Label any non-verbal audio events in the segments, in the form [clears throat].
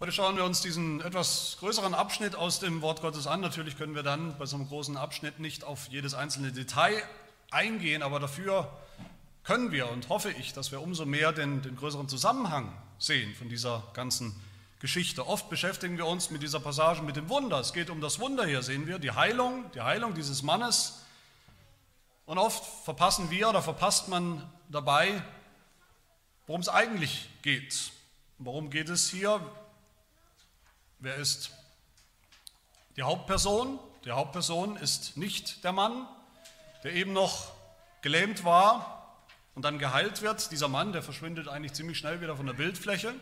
Heute schauen wir uns diesen etwas größeren Abschnitt aus dem Wort Gottes an. Natürlich können wir dann bei so einem großen Abschnitt nicht auf jedes einzelne Detail eingehen, aber dafür können wir und hoffe ich, dass wir umso mehr den, den größeren Zusammenhang sehen von dieser ganzen Geschichte. Oft beschäftigen wir uns mit dieser Passage mit dem Wunder. Es geht um das Wunder hier, sehen wir, die Heilung, die Heilung dieses Mannes. Und oft verpassen wir oder verpasst man dabei, worum es eigentlich geht. Worum geht es hier? Wer ist die Hauptperson? Die Hauptperson ist nicht der Mann, der eben noch gelähmt war und dann geheilt wird. Dieser Mann, der verschwindet eigentlich ziemlich schnell wieder von der Bildfläche.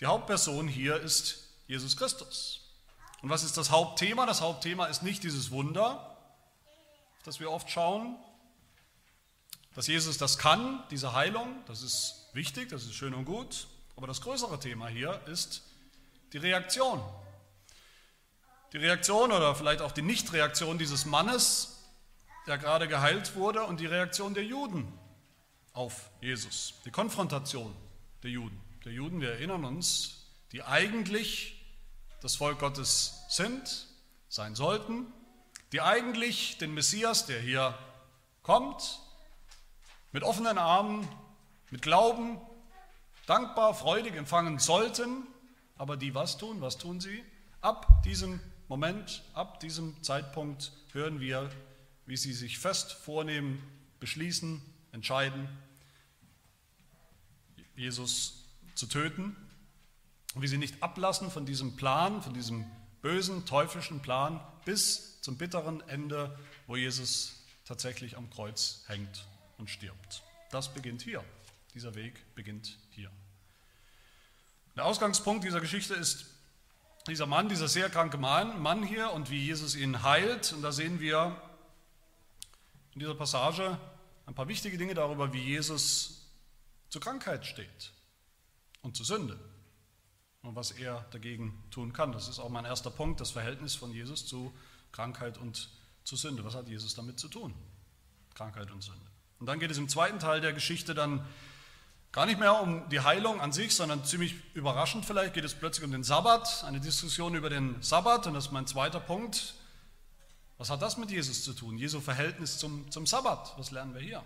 Die Hauptperson hier ist Jesus Christus. Und was ist das Hauptthema? Das Hauptthema ist nicht dieses Wunder, das wir oft schauen, dass Jesus das kann, diese Heilung, das ist wichtig, das ist schön und gut. Aber das größere Thema hier ist die Reaktion. Die Reaktion oder vielleicht auch die Nichtreaktion dieses Mannes, der gerade geheilt wurde, und die Reaktion der Juden auf Jesus. Die Konfrontation der Juden. Der Juden, wir erinnern uns, die eigentlich das Volk Gottes sind, sein sollten, die eigentlich den Messias, der hier kommt, mit offenen Armen, mit Glauben, dankbar, freudig empfangen sollten, aber die was tun? Was tun sie? Ab diesem Moment, ab diesem Zeitpunkt hören wir, wie sie sich fest vornehmen, beschließen, entscheiden, Jesus zu töten und wie sie nicht ablassen von diesem Plan, von diesem bösen, teuflischen Plan bis zum bitteren Ende, wo Jesus tatsächlich am Kreuz hängt und stirbt. Das beginnt hier. Dieser Weg beginnt hier. Der Ausgangspunkt dieser Geschichte ist dieser Mann, dieser sehr kranke Mann, hier und wie Jesus ihn heilt. Und da sehen wir in dieser Passage ein paar wichtige Dinge darüber, wie Jesus zur Krankheit steht und zur Sünde und was er dagegen tun kann. Das ist auch mein erster Punkt, das Verhältnis von Jesus zu Krankheit und zu Sünde. Was hat Jesus damit zu tun? Krankheit und Sünde. Und dann geht es im zweiten Teil der Geschichte dann Gar nicht mehr um die Heilung an sich, sondern ziemlich überraschend vielleicht geht es plötzlich um den Sabbat, eine Diskussion über den Sabbat. Und das ist mein zweiter Punkt. Was hat das mit Jesus zu tun? Jesu Verhältnis zum, zum Sabbat. Was lernen wir hier?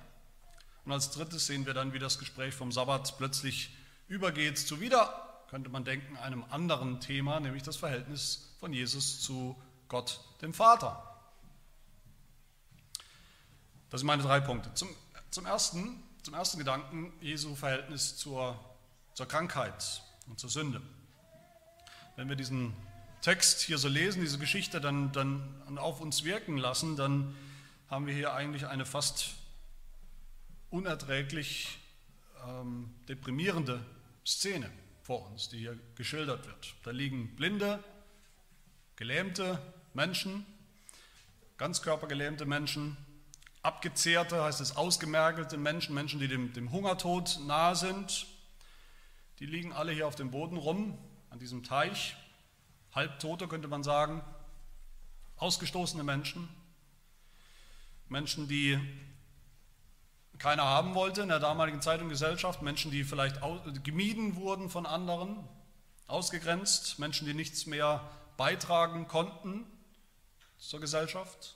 Und als drittes sehen wir dann, wie das Gespräch vom Sabbat plötzlich übergeht zu wieder, könnte man denken, einem anderen Thema, nämlich das Verhältnis von Jesus zu Gott, dem Vater. Das sind meine drei Punkte. Zum, zum ersten, zum ersten Gedanken Jesu Verhältnis zur, zur Krankheit und zur Sünde. Wenn wir diesen Text hier so lesen, diese Geschichte dann, dann auf uns wirken lassen, dann haben wir hier eigentlich eine fast unerträglich ähm, deprimierende Szene vor uns, die hier geschildert wird. Da liegen blinde, gelähmte Menschen, ganzkörpergelähmte Menschen, abgezehrte, heißt es ausgemergelte Menschen, Menschen, die dem, dem Hungertod nahe sind, die liegen alle hier auf dem Boden rum, an diesem Teich, halbtote könnte man sagen, ausgestoßene Menschen, Menschen, die keiner haben wollte in der damaligen Zeit und Gesellschaft, Menschen, die vielleicht gemieden wurden von anderen, ausgegrenzt, Menschen, die nichts mehr beitragen konnten zur Gesellschaft.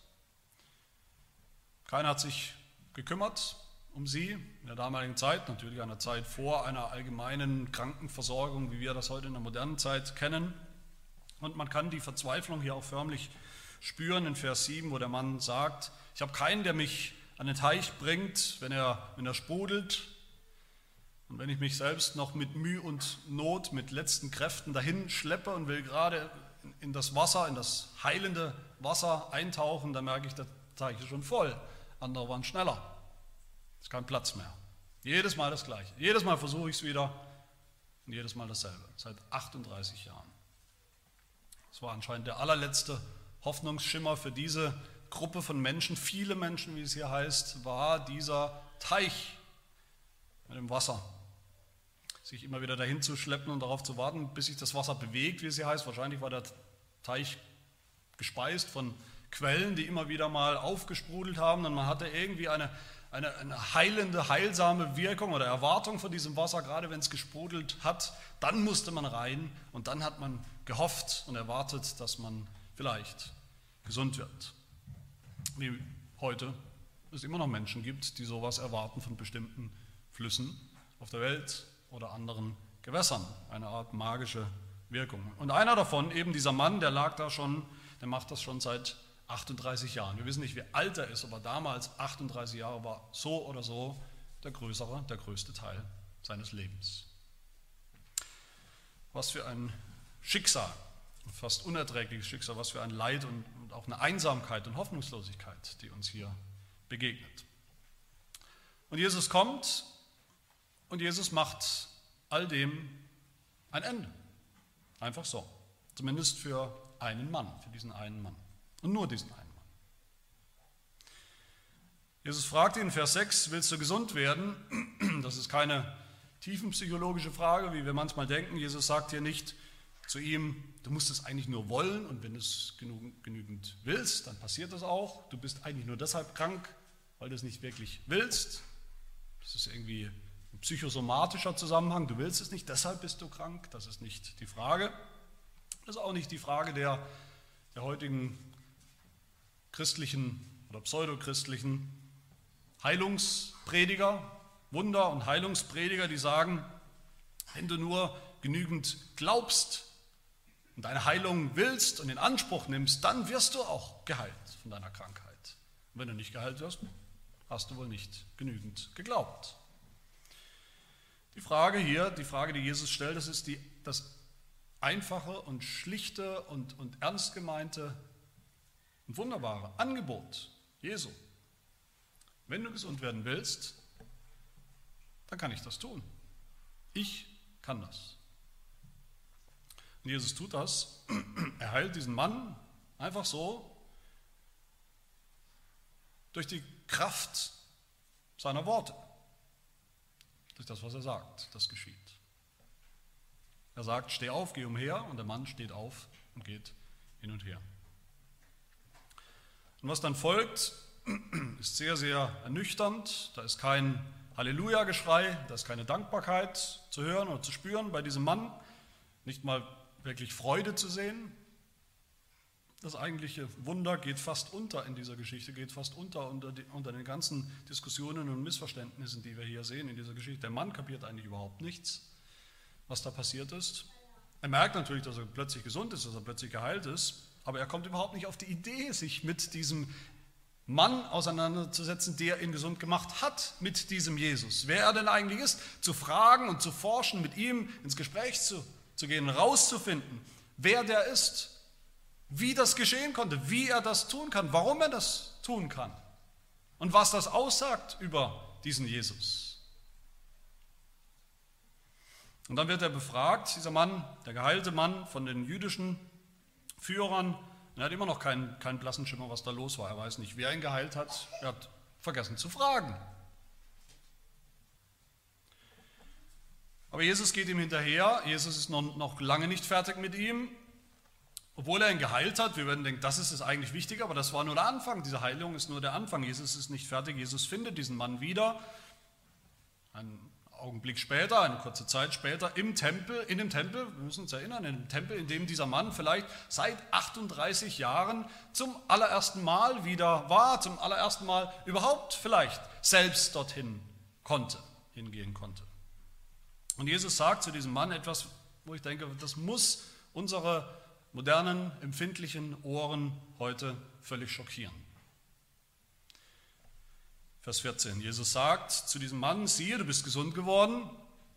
Keiner hat sich gekümmert um sie in der damaligen Zeit, natürlich einer Zeit vor einer allgemeinen Krankenversorgung, wie wir das heute in der modernen Zeit kennen. Und man kann die Verzweiflung hier auch förmlich spüren in Vers 7, wo der Mann sagt, ich habe keinen, der mich an den Teich bringt, wenn er, wenn er sprudelt. Und wenn ich mich selbst noch mit Mühe und Not, mit letzten Kräften dahin schleppe und will gerade in das Wasser, in das heilende Wasser eintauchen, dann merke ich, der Teich ist schon voll andere waren schneller. Es ist kein Platz mehr. Jedes Mal das Gleiche. Jedes Mal versuche ich es wieder und jedes Mal dasselbe. Seit 38 Jahren. Das war anscheinend der allerletzte Hoffnungsschimmer für diese Gruppe von Menschen, viele Menschen, wie es hier heißt, war dieser Teich mit dem Wasser. Sich immer wieder dahin zu schleppen und darauf zu warten, bis sich das Wasser bewegt, wie es hier heißt. Wahrscheinlich war der Teich gespeist von Quellen, die immer wieder mal aufgesprudelt haben und man hatte irgendwie eine, eine, eine heilende, heilsame Wirkung oder Erwartung von diesem Wasser, gerade wenn es gesprudelt hat. Dann musste man rein und dann hat man gehofft und erwartet, dass man vielleicht gesund wird. Wie heute es immer noch Menschen gibt, die sowas erwarten von bestimmten Flüssen auf der Welt oder anderen Gewässern. Eine Art magische Wirkung. Und einer davon, eben dieser Mann, der lag da schon, der macht das schon seit 38 Jahren. Wir wissen nicht, wie alt er ist, aber damals 38 Jahre war so oder so der größere, der größte Teil seines Lebens. Was für ein Schicksal, fast unerträgliches Schicksal, was für ein Leid und, und auch eine Einsamkeit und Hoffnungslosigkeit, die uns hier begegnet. Und Jesus kommt und Jesus macht all dem ein Ende. Einfach so. Zumindest für einen Mann, für diesen einen Mann. Und nur diesen einen Mann. Jesus fragt ihn in Vers 6, willst du gesund werden? [clears throat] Das ist keine tiefenpsychologische Frage, wie wir manchmal denken. Jesus sagt hier nicht zu ihm, du musst es eigentlich nur wollen und wenn du es genügend willst, dann passiert das auch. Du bist eigentlich nur deshalb krank, weil du es nicht wirklich willst. Das ist irgendwie ein psychosomatischer Zusammenhang. Du willst es nicht, deshalb bist du krank. Das ist nicht die Frage. Das ist auch nicht die Frage der, der heutigen christlichen oder pseudochristlichen Heilungsprediger, Wunder- und Heilungsprediger, die sagen, wenn du nur genügend glaubst und deine Heilung willst und in Anspruch nimmst, dann wirst du auch geheilt von deiner Krankheit. Und wenn du nicht geheilt wirst, hast du wohl nicht genügend geglaubt. Die Frage hier, die Frage, die Jesus stellt, das ist die, das einfache und schlichte und, und ernst gemeinte und wunderbare Angebot Jesu. Wenn du gesund werden willst, dann kann ich das tun. Ich kann das. Und Jesus tut das. [clears throat] Er heilt diesen Mann einfach so durch die Kraft seiner Worte. Durch das, was er sagt, das geschieht. Er sagt, steh auf, geh umher, und der Mann steht auf und geht hin und her. Und was dann folgt, [clears throat] ist sehr, sehr ernüchternd. Da ist kein Halleluja-Geschrei, da ist keine Dankbarkeit zu hören oder zu spüren bei diesem Mann, nicht mal wirklich Freude zu sehen. Das eigentliche Wunder geht fast unter in dieser Geschichte, geht fast unter unter, die, unter den ganzen Diskussionen und Missverständnissen, die wir hier sehen in dieser Geschichte. Der Mann kapiert eigentlich überhaupt nichts, was da passiert ist. Er merkt natürlich, dass er plötzlich gesund ist, dass er plötzlich geheilt ist, aber er kommt überhaupt nicht auf die Idee, sich mit diesem Mann auseinanderzusetzen, der ihn gesund gemacht hat, mit diesem Jesus. Wer er denn eigentlich ist, zu fragen und zu forschen, mit ihm ins Gespräch zu, zu gehen, rauszufinden, wer der ist, wie das geschehen konnte, wie er das tun kann, warum er das tun kann und was das aussagt über diesen Jesus. Und dann wird er befragt, dieser Mann, der geheilte Mann von den jüdischen Führern, er hat immer noch keinen, keinen blassen Schimmer, was da los war. Er weiß nicht, wer ihn geheilt hat. Er hat vergessen zu fragen. Aber Jesus geht ihm hinterher. Jesus ist noch, noch lange nicht fertig mit ihm. Obwohl er ihn geheilt hat, wir würden denken, das ist es eigentlich wichtig, aber das war nur der Anfang. Diese Heilung ist nur der Anfang. Jesus ist nicht fertig. Jesus findet diesen Mann wieder. Ein Augenblick später, eine kurze Zeit später, im Tempel, in dem Tempel, wir müssen uns erinnern, in dem Tempel, in dem dieser Mann vielleicht seit 38 Jahren zum allerersten Mal wieder war, zum allerersten Mal überhaupt vielleicht selbst dorthin konnte, hingehen konnte. Und Jesus sagt zu diesem Mann etwas, wo ich denke, das muss unsere modernen, empfindlichen Ohren heute völlig schockieren. Vers 14. Jesus sagt zu diesem Mann, siehe, du bist gesund geworden,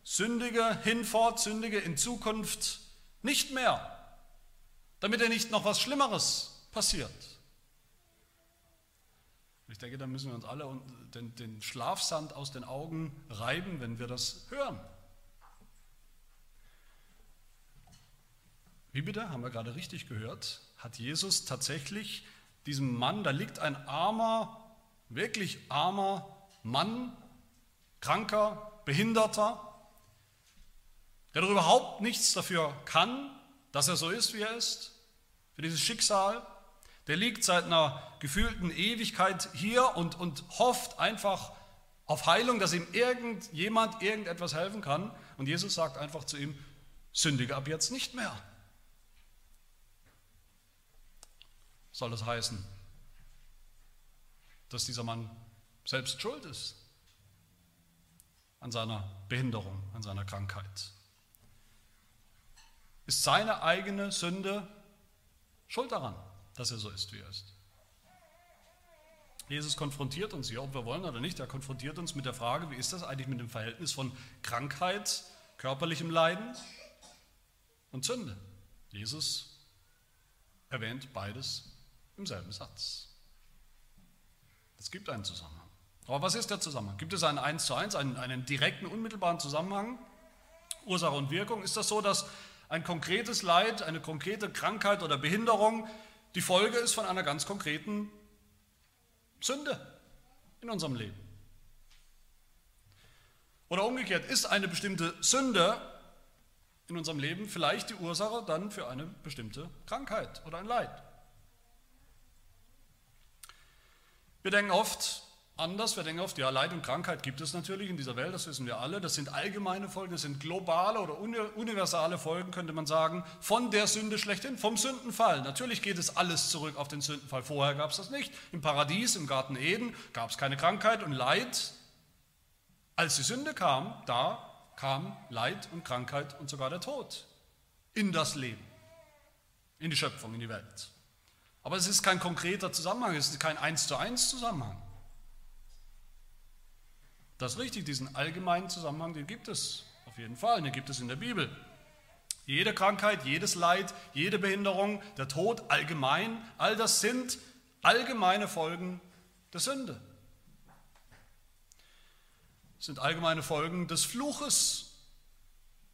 sündige hinfort, sündige in Zukunft nicht mehr, damit dir nicht noch was Schlimmeres passiert. Ich denke, da müssen wir uns alle den, den Schlafsand aus den Augen reiben, wenn wir das hören. Wie bitte? Haben wir gerade richtig gehört? Hat Jesus tatsächlich diesem Mann, da liegt ein armer wirklich armer Mann, kranker, behinderter, der doch überhaupt nichts dafür kann, dass er so ist, wie er ist, für dieses Schicksal. Der liegt seit einer gefühlten Ewigkeit hier und, und hofft einfach auf Heilung, dass ihm irgendjemand irgendetwas helfen kann. Und Jesus sagt einfach zu ihm, sündige ab jetzt nicht mehr. Soll das heißen, dass dieser Mann selbst schuld ist an seiner Behinderung, an seiner Krankheit? Ist seine eigene Sünde schuld daran, dass er so ist, wie er ist? Jesus konfrontiert uns hier, ob wir wollen oder nicht, er konfrontiert uns mit der Frage, wie ist das eigentlich mit dem Verhältnis von Krankheit, körperlichem Leiden und Sünde? Jesus erwähnt beides im selben Satz. Es gibt einen Zusammenhang. Aber was ist der Zusammenhang? Gibt es einen 1 zu 1, einen, einen direkten, unmittelbaren Zusammenhang? Ursache und Wirkung? Ist das so, dass ein konkretes Leid, eine konkrete Krankheit oder Behinderung die Folge ist von einer ganz konkreten Sünde in unserem Leben. Oder umgekehrt, ist eine bestimmte Sünde in unserem Leben vielleicht die Ursache dann für eine bestimmte Krankheit oder ein Leid. Wir denken oft, anders. Wir denken oft, ja, Leid und Krankheit gibt es natürlich in dieser Welt, das wissen wir alle. Das sind allgemeine Folgen, das sind globale oder universale Folgen, könnte man sagen, von der Sünde schlechthin, vom Sündenfall. Natürlich geht es alles zurück auf den Sündenfall. Vorher gab es das nicht. Im Paradies, im Garten Eden gab es keine Krankheit und Leid. Als die Sünde kam, da kam Leid und Krankheit und sogar der Tod in das Leben, in die Schöpfung, in die Welt. Aber es ist kein konkreter Zusammenhang, es ist kein eins zu eins Zusammenhang. Das ist richtig, diesen allgemeinen Zusammenhang, den gibt es auf jeden Fall, den gibt es in der Bibel. Jede Krankheit, jedes Leid, jede Behinderung, der Tod allgemein, all das sind allgemeine Folgen der Sünde. Das sind allgemeine Folgen des Fluches,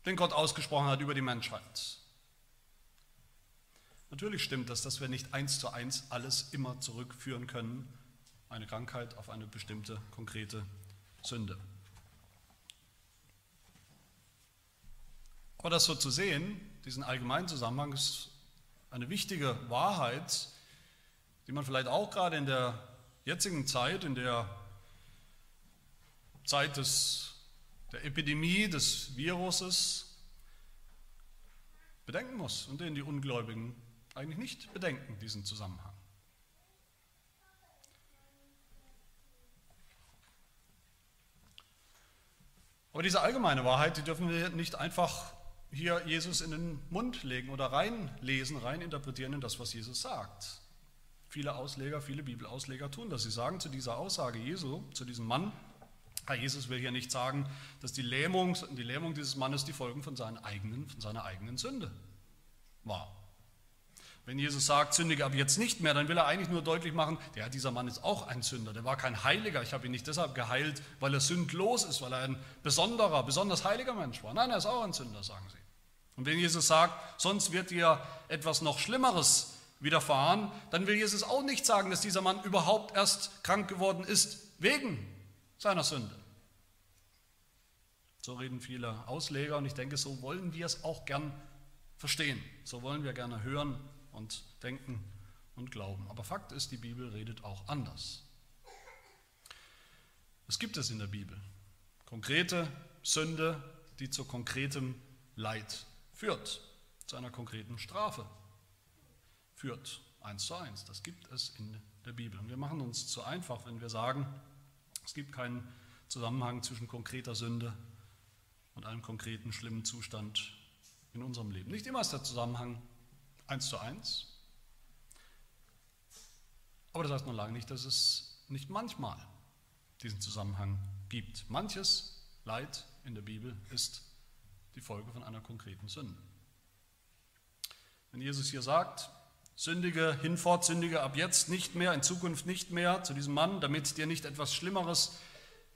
den Gott ausgesprochen hat über die Menschheit. Natürlich stimmt das, dass wir nicht eins zu eins alles immer zurückführen können, eine Krankheit auf eine bestimmte konkrete Sünde. Aber das so zu sehen, diesen allgemeinen Zusammenhang, ist eine wichtige Wahrheit, die man vielleicht auch gerade in der jetzigen Zeit, in der Zeit des, der Epidemie des Viruses bedenken muss und den die Ungläubigen eigentlich nicht bedenken, diesen Zusammenhang. Aber diese allgemeine Wahrheit, die dürfen wir nicht einfach hier Jesus in den Mund legen oder reinlesen, reininterpretieren in das, was Jesus sagt. Viele Ausleger, viele Bibelausleger tun das. Sie sagen zu dieser Aussage Jesu, zu diesem Mann, Jesus will hier nicht sagen, dass die Lähmung, die Lähmung dieses Mannes die Folgen von, eigenen, von seiner eigenen Sünde war. Wenn Jesus sagt, sündige ab jetzt nicht mehr, dann will er eigentlich nur deutlich machen, ja, dieser Mann ist auch ein Sünder, der war kein Heiliger. Ich habe ihn nicht deshalb geheilt, weil er sündlos ist, weil er ein besonderer, besonders heiliger Mensch war. Nein, er ist auch ein Sünder, sagen sie. Und wenn Jesus sagt, sonst wird dir etwas noch Schlimmeres widerfahren, dann will Jesus auch nicht sagen, dass dieser Mann überhaupt erst krank geworden ist wegen seiner Sünde. So reden viele Ausleger und ich denke, so wollen wir es auch gern verstehen. So wollen wir gerne hören und denken und glauben. Aber Fakt ist, die Bibel redet auch anders. Es gibt es in der Bibel. Konkrete Sünde, die zu konkretem Leid führt, zu einer konkreten Strafe führt. Eins zu eins. Das gibt es in der Bibel. Und wir machen uns zu einfach, wenn wir sagen, es gibt keinen Zusammenhang zwischen konkreter Sünde und einem konkreten schlimmen Zustand in unserem Leben. Nicht immer ist der Zusammenhang eins zu eins. Aber das heißt noch lange nicht, dass es nicht manchmal diesen Zusammenhang gibt. Manches Leid in der Bibel ist die Folge von einer konkreten Sünde. Wenn Jesus hier sagt, sündige hinfort, sündige ab jetzt nicht mehr, in Zukunft nicht mehr zu diesem Mann, damit dir nicht etwas Schlimmeres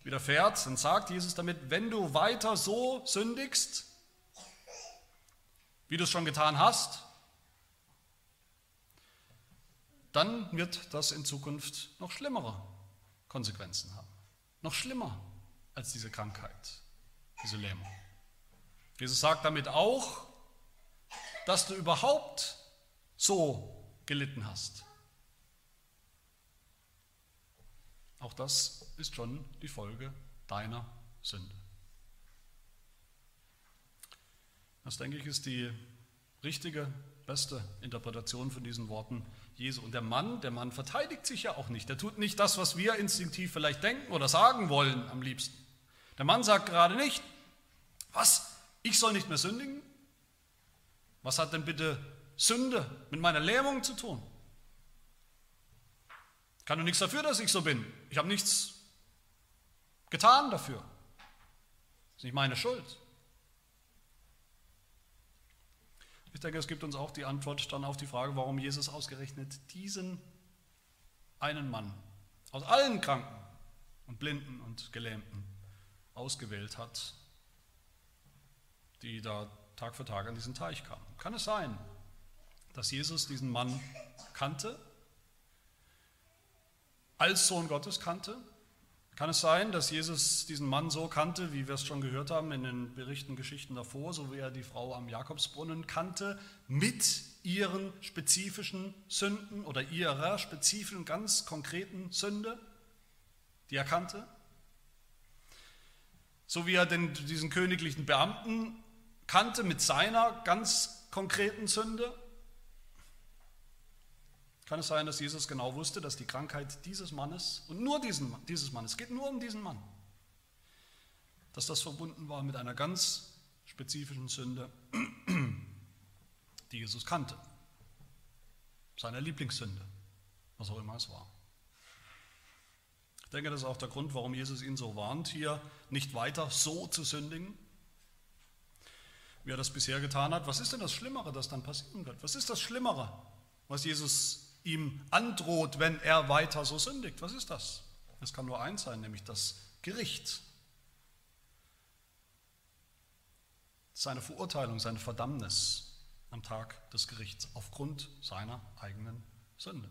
widerfährt, dann sagt Jesus damit, wenn du weiter so sündigst, wie du es schon getan hast, dann wird das in Zukunft noch schlimmere Konsequenzen haben. Noch schlimmer als diese Krankheit, diese Lähmung. Jesus sagt damit auch, dass du überhaupt so gelitten hast. Auch das ist schon die Folge deiner Sünde. Das, denke ich, ist die richtige, beste Interpretation von diesen Worten Jesu. Und der Mann, der Mann verteidigt sich ja auch nicht. Der tut nicht das, was wir instinktiv vielleicht denken oder sagen wollen am liebsten. Der Mann sagt gerade nicht, was, ich soll nicht mehr sündigen? Was hat denn bitte Sünde mit meiner Lähmung zu tun? Ich kann doch nichts dafür, dass ich so bin. Ich habe nichts getan dafür. Das ist nicht meine Schuld. Ich denke, es gibt uns auch die Antwort dann auf die Frage, warum Jesus ausgerechnet diesen einen Mann aus allen Kranken und Blinden und Gelähmten ausgewählt hat, die da Tag für Tag an diesen Teich kamen. Kann es sein, dass Jesus diesen Mann kannte, als Sohn Gottes kannte kann es sein, dass Jesus diesen Mann so kannte, wie wir es schon gehört haben in den Berichten, Geschichten davor, so wie er die Frau am Jakobsbrunnen kannte, mit ihren spezifischen Sünden oder ihrer spezifischen, ganz konkreten Sünde, die er kannte? So wie er den, diesen königlichen Beamten kannte mit seiner ganz konkreten Sünde kann es sein, dass Jesus genau wusste, dass die Krankheit dieses Mannes und nur diesen, dieses Mannes, es geht nur um diesen Mann, dass das verbunden war mit einer ganz spezifischen Sünde, die Jesus kannte, seiner Lieblingssünde, was auch immer es war. Ich denke, das ist auch der Grund, warum Jesus ihn so warnt, hier nicht weiter so zu sündigen, wie er das bisher getan hat. Was ist denn das Schlimmere, das dann passieren wird? Was ist das Schlimmere, was Jesus ihm androht, wenn er weiter so sündigt. Was ist das? Es kann nur eins sein, nämlich das Gericht. Seine Verurteilung, seine Verdammnis am Tag des Gerichts aufgrund seiner eigenen Sünde.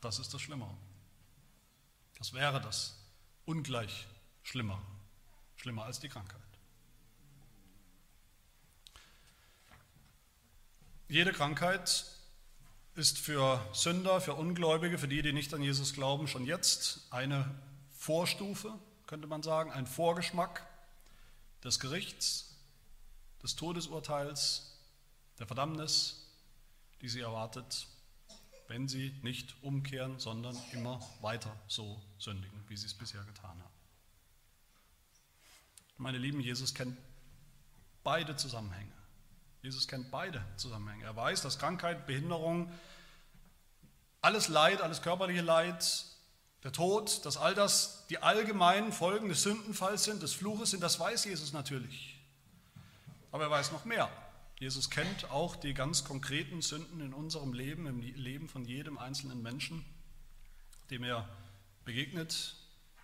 Das ist das Schlimmere. Das wäre das ungleich schlimmer, schlimmer als die Krankheit. Jede Krankheit ist für Sünder, für Ungläubige, für die, die nicht an Jesus glauben, schon jetzt eine Vorstufe, könnte man sagen, ein Vorgeschmack des Gerichts, des Todesurteils, der Verdammnis, die sie erwartet, wenn sie nicht umkehren, sondern immer weiter so sündigen, wie sie es bisher getan haben. Meine Lieben, Jesus kennt beide Zusammenhänge. Jesus kennt beide Zusammenhänge. Er weiß, dass Krankheit, Behinderung, alles Leid, alles körperliche Leid, der Tod, dass all das die allgemeinen Folgen des Sündenfalls sind, des Fluches sind, das weiß Jesus natürlich. Aber er weiß noch mehr. Jesus kennt auch die ganz konkreten Sünden in unserem Leben, im Leben von jedem einzelnen Menschen, dem er begegnet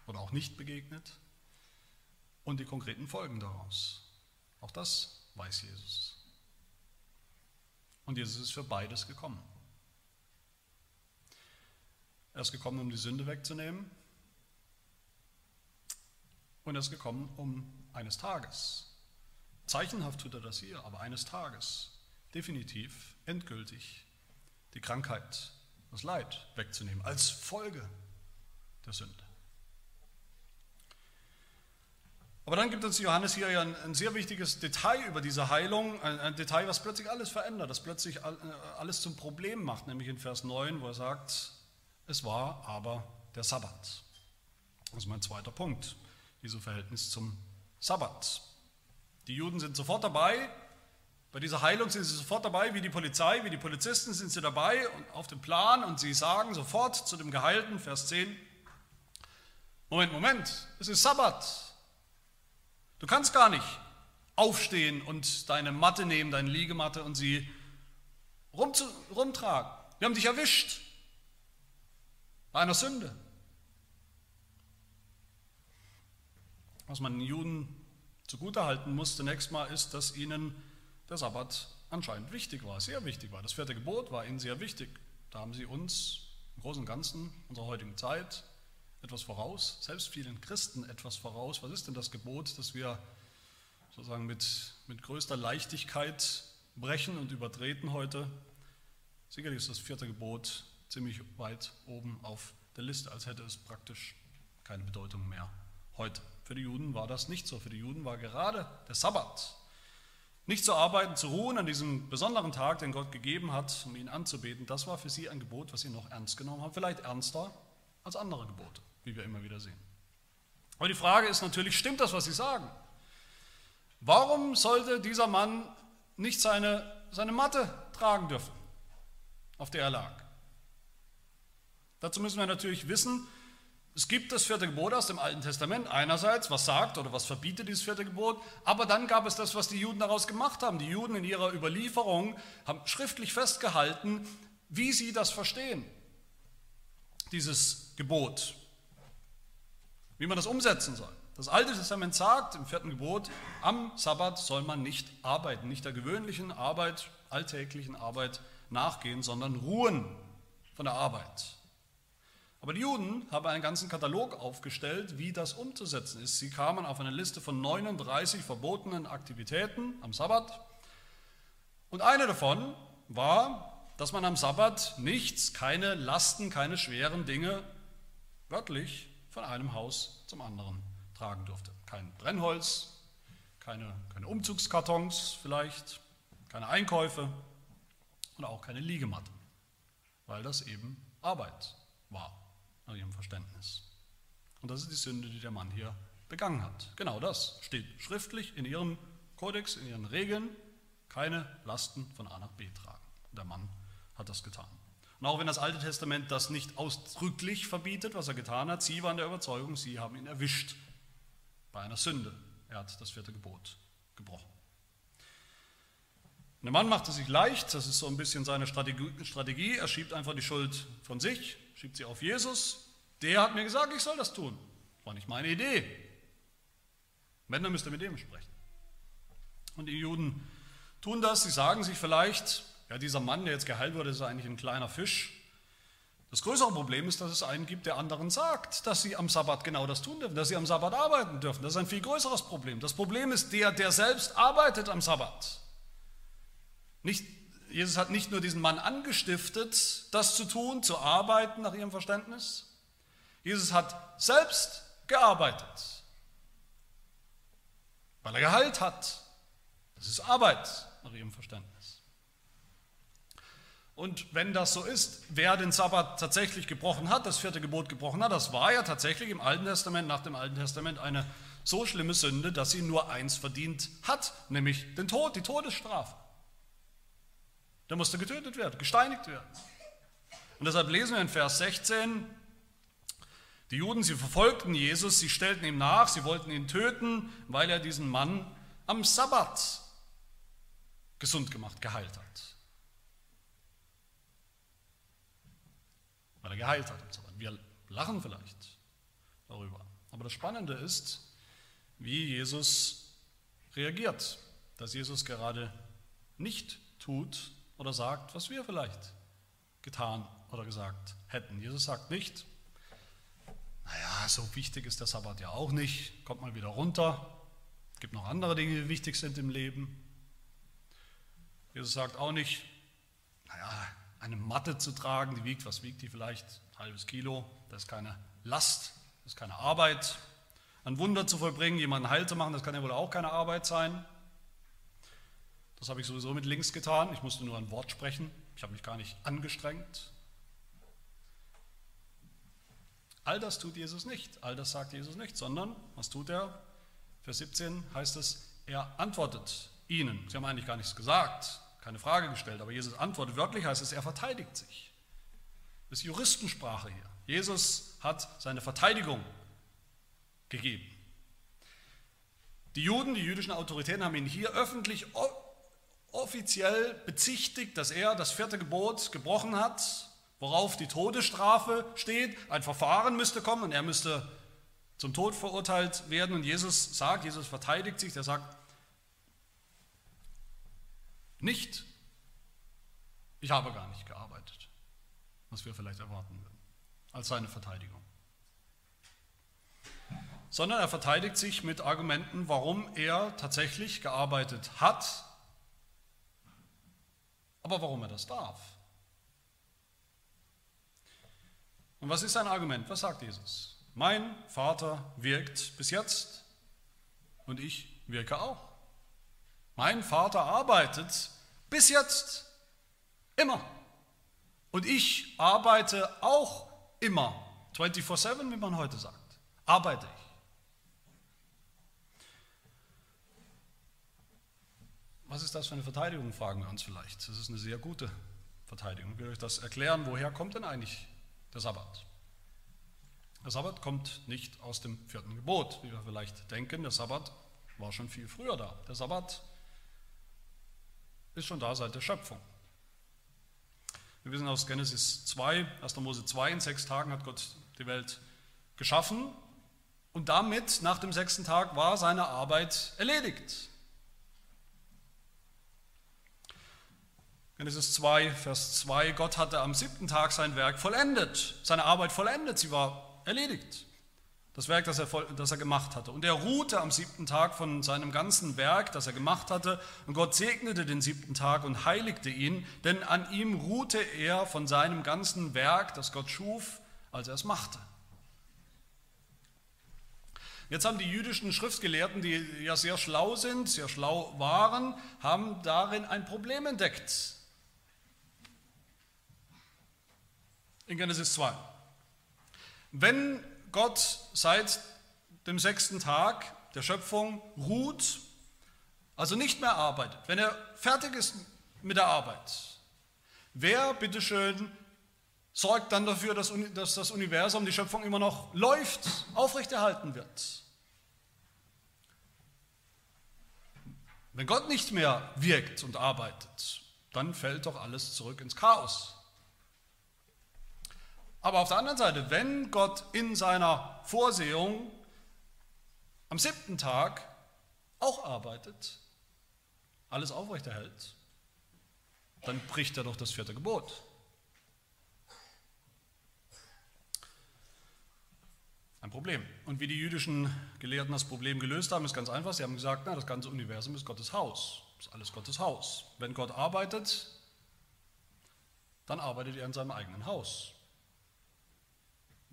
oder auch nicht begegnet und die konkreten Folgen daraus. Auch das weiß Jesus. Und Jesus ist für beides gekommen. Er ist gekommen, um die Sünde wegzunehmen. Und er ist gekommen, um eines Tages, zeichenhaft tut er das hier, aber eines Tages, definitiv, endgültig, die Krankheit, das Leid wegzunehmen, als Folge der Sünde. Aber dann gibt uns Johannes hier ja ein, ein, sehr wichtiges Detail über diese Heilung, ein, ein, Detail, was plötzlich alles verändert, das plötzlich äh, alles zum Problem macht, nämlich in Vers 9, wo er sagt, es war aber der Sabbat. Das ist mein zweiter Punkt, dieses Verhältnis zum Sabbat. Die Juden sind sofort dabei, bei dieser Heilung sind sie sofort dabei, wie die Polizei, wie die Polizisten sind sie dabei und auf dem Plan und sie sagen sofort zu dem Geheilten, Vers 10, Moment, Moment, es ist Sabbat. Du kannst gar nicht aufstehen und deine Matte nehmen, deine Liegematte und sie rumtragen. Wir haben dich erwischt bei einer Sünde. Was man den Juden zugutehalten muss zunächst mal ist, dass ihnen der Sabbat anscheinend wichtig war, sehr wichtig war. Das vierte Gebot war ihnen sehr wichtig. Da haben sie uns im Großen und Ganzen unserer heutigen Zeit etwas voraus, selbst vielen Christen etwas voraus. Was ist denn das Gebot, das wir sozusagen mit, mit größter Leichtigkeit brechen und übertreten heute? Sicherlich ist das vierte Gebot ziemlich weit oben auf der Liste, als hätte es praktisch keine Bedeutung mehr heute. Für die Juden war das nicht so. Für die Juden war gerade der Sabbat, nicht zu arbeiten, zu ruhen an diesem besonderen Tag, den Gott gegeben hat, um ihn anzubeten, das war für sie ein Gebot, was sie noch ernst genommen haben, vielleicht ernster als andere Gebote, wie wir immer wieder sehen. Aber die Frage ist natürlich, stimmt das, was sie sagen? Warum sollte dieser Mann nicht seine, seine Matte tragen dürfen, auf der er lag? Dazu müssen wir natürlich wissen, es gibt das vierte Gebot aus dem Alten Testament einerseits, was sagt oder was verbietet dieses vierte Gebot, aber dann gab es das, was die Juden daraus gemacht haben. Die Juden in ihrer Überlieferung haben schriftlich festgehalten, wie sie das verstehen, dieses Gebot, wie man das umsetzen soll. Das Alte Testament sagt im vierten Gebot, am Sabbat soll man nicht arbeiten, nicht der gewöhnlichen Arbeit, alltäglichen Arbeit nachgehen, sondern ruhen von der Arbeit. Aber die Juden haben einen ganzen Katalog aufgestellt, wie das umzusetzen ist. Sie kamen auf eine Liste von 39 verbotenen Aktivitäten am Sabbat. Und eine davon war, dass man am Sabbat nichts, keine Lasten, keine schweren Dinge wörtlich von einem Haus zum anderen tragen durfte. Kein Brennholz, keine, keine Umzugskartons vielleicht, keine Einkäufe und auch keine Liegematte, weil das eben Arbeit war nach ihrem Verständnis. Und das ist die Sünde, die der Mann hier begangen hat. Genau das steht schriftlich in ihrem Kodex, in ihren Regeln, keine Lasten von A nach B tragen. Der Mann hat das getan. Und auch wenn das Alte Testament das nicht ausdrücklich verbietet, was er getan hat, sie waren der Überzeugung, sie haben ihn erwischt bei einer Sünde. Er hat das vierte Gebot gebrochen. Und der Mann machte sich leicht, das ist so ein bisschen seine Strategie, er schiebt einfach die Schuld von sich, schiebt sie auf Jesus. Der hat mir gesagt, ich soll das tun. War nicht meine Idee. Wenn, dann mit dem sprechen. Und die Juden tun das, sie sagen sich vielleicht, ja, dieser Mann, der jetzt geheilt wurde, ist eigentlich ein kleiner Fisch. Das größere Problem ist, dass es einen gibt, der anderen sagt, dass sie am Sabbat genau das tun dürfen, dass sie am Sabbat arbeiten dürfen. Das ist ein viel größeres Problem. Das Problem ist der, der selbst arbeitet am Sabbat. Nicht Jesus hat nicht nur diesen Mann angestiftet, das zu tun, zu arbeiten nach ihrem Verständnis. Jesus hat selbst gearbeitet, weil er Gehalt hat. Das ist Arbeit nach ihrem Verständnis. Und wenn das so ist, wer den Sabbat tatsächlich gebrochen hat, das vierte Gebot gebrochen hat, das war ja tatsächlich im Alten Testament, nach dem Alten Testament eine so schlimme Sünde, dass sie nur eins verdient hat, nämlich den Tod, die Todesstrafe. Der musste getötet werden, gesteinigt werden. Und deshalb lesen wir in Vers 16, die Juden, sie verfolgten Jesus, sie stellten ihm nach, sie wollten ihn töten, weil er diesen Mann am Sabbat gesund gemacht, geheilt hat. Weil er geheilt hat am Sabbat. Wir lachen vielleicht darüber. Aber das Spannende ist, wie Jesus reagiert, dass Jesus gerade nicht tut, oder sagt, was wir vielleicht getan oder gesagt hätten. Jesus sagt nicht, naja, so wichtig ist der Sabbat ja auch nicht, kommt mal wieder runter, es gibt noch andere Dinge, die wichtig sind im Leben. Jesus sagt auch nicht, naja, eine Matte zu tragen, die wiegt, was wiegt die vielleicht? Ein halbes Kilo, das ist keine Last, das ist keine Arbeit. Ein Wunder zu vollbringen, jemanden heil zu machen, das kann ja wohl auch keine Arbeit sein. Das habe ich sowieso mit links getan. Ich musste nur ein Wort sprechen. Ich habe mich gar nicht angestrengt. All das tut Jesus nicht. All das sagt Jesus nicht, sondern was tut er? Vers 17 heißt es, er antwortet ihnen. Sie haben eigentlich gar nichts gesagt, keine Frage gestellt, aber Jesus antwortet. Wörtlich heißt es, er verteidigt sich. Das ist Juristensprache hier. Jesus hat seine Verteidigung gegeben. Die Juden, die jüdischen Autoritäten haben ihn hier öffentlich offiziell bezichtigt, dass er das vierte Gebot gebrochen hat, worauf die Todesstrafe steht. Ein Verfahren müsste kommen und er müsste zum Tod verurteilt werden. Und Jesus sagt, Jesus verteidigt sich, der sagt, nicht, ich habe gar nicht gearbeitet, was wir vielleicht erwarten würden, als seine Verteidigung. Sondern er verteidigt sich mit Argumenten, warum er tatsächlich gearbeitet hat aber warum er das darf. Und was ist sein Argument? Was sagt Jesus? Mein Vater wirkt bis jetzt und ich wirke auch. Mein Vater arbeitet bis jetzt immer. Und ich arbeite auch immer. 24-7, wie man heute sagt. Arbeite ich. Was ist das für eine Verteidigung, fragen wir uns vielleicht. Das ist eine sehr gute Verteidigung. Ich will euch das erklären. Woher kommt denn eigentlich der Sabbat? Der Sabbat kommt nicht aus dem vierten Gebot, wie wir vielleicht denken. Der Sabbat war schon viel früher da. Der Sabbat ist schon da seit der Schöpfung. Wir wissen aus Genesis 2, 1. Mose 2, in sechs Tagen hat Gott die Welt geschaffen und damit nach dem sechsten Tag war seine Arbeit erledigt. Genesis 2, Vers 2, Gott hatte am siebten Tag sein Werk vollendet, seine Arbeit vollendet, sie war erledigt. Das Werk, das er, das er gemacht hatte. Und er ruhte am siebten Tag von seinem ganzen Werk, das er gemacht hatte. Und Gott segnete den siebten Tag und heiligte ihn, denn an ihm ruhte er von seinem ganzen Werk, das Gott schuf, als er es machte. Jetzt haben die jüdischen Schriftgelehrten, die ja sehr schlau sind, sehr schlau waren, haben darin ein Problem entdeckt. In Genesis 2. Wenn Gott seit dem sechsten Tag der Schöpfung ruht, also nicht mehr arbeitet, wenn er fertig ist mit der Arbeit, wer bitteschön sorgt dann dafür, dass, das Universum, die Schöpfung immer noch läuft, aufrechterhalten wird? Wenn Gott nicht mehr wirkt und arbeitet, dann fällt doch alles zurück ins Chaos. Aber auf der anderen Seite, wenn Gott in seiner Vorsehung am siebten Tag auch arbeitet, alles aufrechterhält, dann bricht er doch das vierte Gebot. Ein Problem. Und wie die jüdischen Gelehrten das Problem gelöst haben, ist ganz einfach. Sie haben gesagt, na, das ganze Universum ist Gottes Haus. Ist alles Gottes Haus. Wenn Gott arbeitet, dann arbeitet er in seinem eigenen Haus.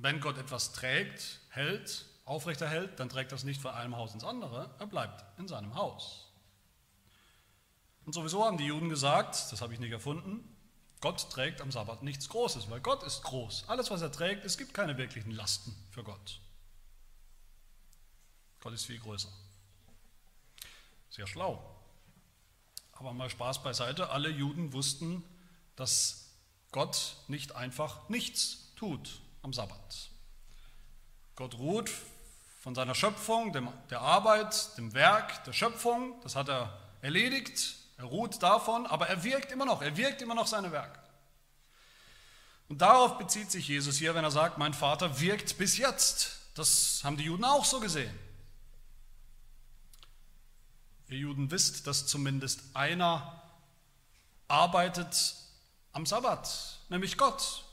Wenn Gott etwas trägt, hält, aufrechterhält, dann trägt das nicht von einem Haus ins andere, er bleibt in seinem Haus. Und sowieso haben die Juden gesagt, das habe ich nicht erfunden, Gott trägt am Sabbat nichts Großes, weil Gott ist groß. Alles, was er trägt, es gibt keine wirklichen Lasten für Gott. Gott ist viel größer. Sehr schlau. Aber mal Spaß beiseite, alle Juden wussten, dass Gott nicht einfach nichts tut am Sabbat. Gott ruht von seiner Schöpfung, dem, der Arbeit, dem Werk der Schöpfung, das hat er erledigt, er ruht davon, aber er wirkt immer noch, er wirkt immer noch seine Werke. Und darauf bezieht sich Jesus hier, wenn er sagt, mein Vater wirkt bis jetzt. Das haben die Juden auch so gesehen. Ihr Juden wisst, dass zumindest einer arbeitet am Sabbat, nämlich Gott.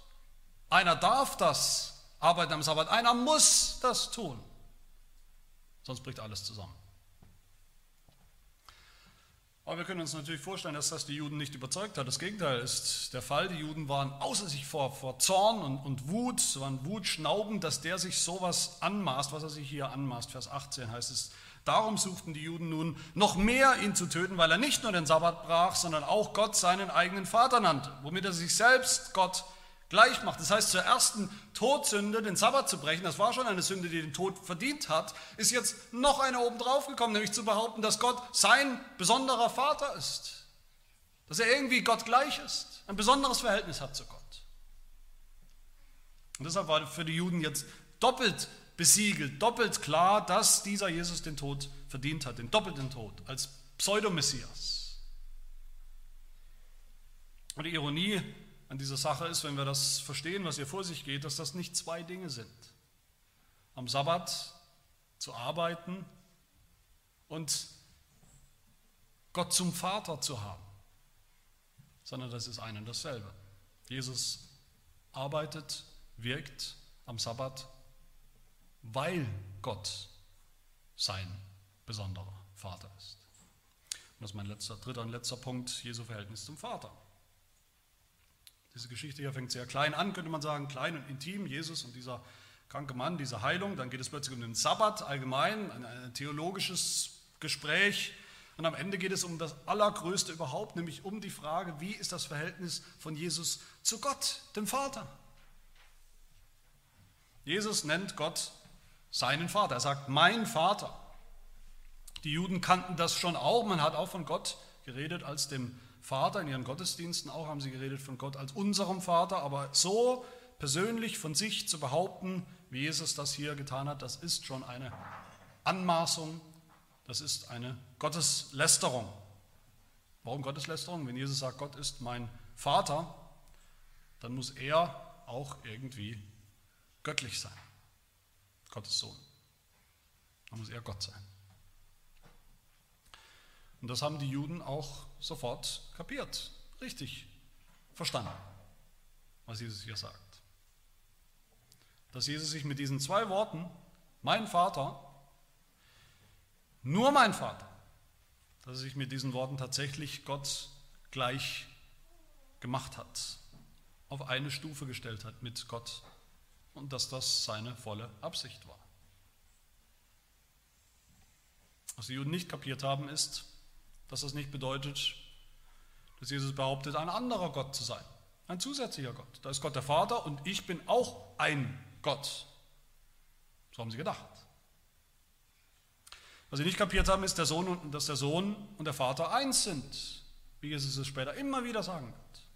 Einer darf das, arbeiten am Sabbat. Einer muss das tun. Sonst bricht alles zusammen. Aber wir können uns natürlich vorstellen, dass das die Juden nicht überzeugt hat. Das Gegenteil ist der Fall. Die Juden waren außer sich vor, vor Zorn und, und Wut, so waren Wutschnauben, dass der sich sowas anmaßt, was er sich hier anmaßt. Vers 18 heißt es, darum suchten die Juden nun noch mehr ihn zu töten, weil er nicht nur den Sabbat brach, sondern auch Gott seinen eigenen Vater nannte, womit er sich selbst Gott gleich macht. Das heißt, zur ersten Todsünde, den Sabbat zu brechen, das war schon eine Sünde, die den Tod verdient hat, ist jetzt noch eine obendrauf gekommen, nämlich zu behaupten, dass Gott sein besonderer Vater ist. Dass er irgendwie Gott gleich ist, ein besonderes Verhältnis hat zu Gott. Und deshalb war für die Juden jetzt doppelt besiegelt, doppelt klar, dass dieser Jesus den Tod verdient hat, den doppelten Tod als Pseudomessias. Und die Ironie an dieser Sache ist, wenn wir das verstehen, was hier vor sich geht, dass das nicht zwei Dinge sind. Am Sabbat zu arbeiten und Gott zum Vater zu haben, sondern das ist ein und dasselbe. Jesus arbeitet, wirkt am Sabbat, weil Gott sein besonderer Vater ist. Und das ist mein letzter, dritter und letzter Punkt, Jesu Verhältnis zum Vater. Diese Geschichte hier fängt sehr klein an, könnte man sagen, klein und intim, Jesus und dieser kranke Mann, diese Heilung, dann geht es plötzlich um den Sabbat allgemein, ein, ein theologisches Gespräch und am Ende geht es um das Allergrößte überhaupt, nämlich um die Frage, wie ist das Verhältnis von Jesus zu Gott, dem Vater. Jesus nennt Gott seinen Vater. Er sagt, mein Vater. Die Juden kannten das schon auch. Man hat auch von Gott geredet als dem Vater. In ihren Gottesdiensten auch haben sie geredet von Gott als unserem Vater. Aber so persönlich von sich zu behaupten, wie Jesus das hier getan hat, das ist schon eine Anmaßung, das ist eine Gotteslästerung. Warum Gotteslästerung? Wenn Jesus sagt, Gott ist mein Vater, dann muss er auch irgendwie göttlich sein. Gottes Sohn. Dann muss er Gott sein. Und das haben die Juden auch sofort kapiert, richtig verstanden, was Jesus hier sagt. Dass Jesus sich mit diesen zwei Worten, mein Vater, nur mein Vater, dass er sich mit diesen Worten tatsächlich Gott gleich gemacht hat, auf eine Stufe gestellt hat mit Gott und dass das seine volle Absicht war. Was die Juden nicht kapiert haben, ist, dass das nicht bedeutet, dass Jesus behauptet, ein anderer Gott zu sein, ein zusätzlicher Gott. Da ist Gott der Vater und ich bin auch ein Gott. So haben sie gedacht. Was sie nicht kapiert haben, ist, der Sohn und, dass der Sohn und der Vater eins sind, wie Jesus es später immer wieder sagen wird.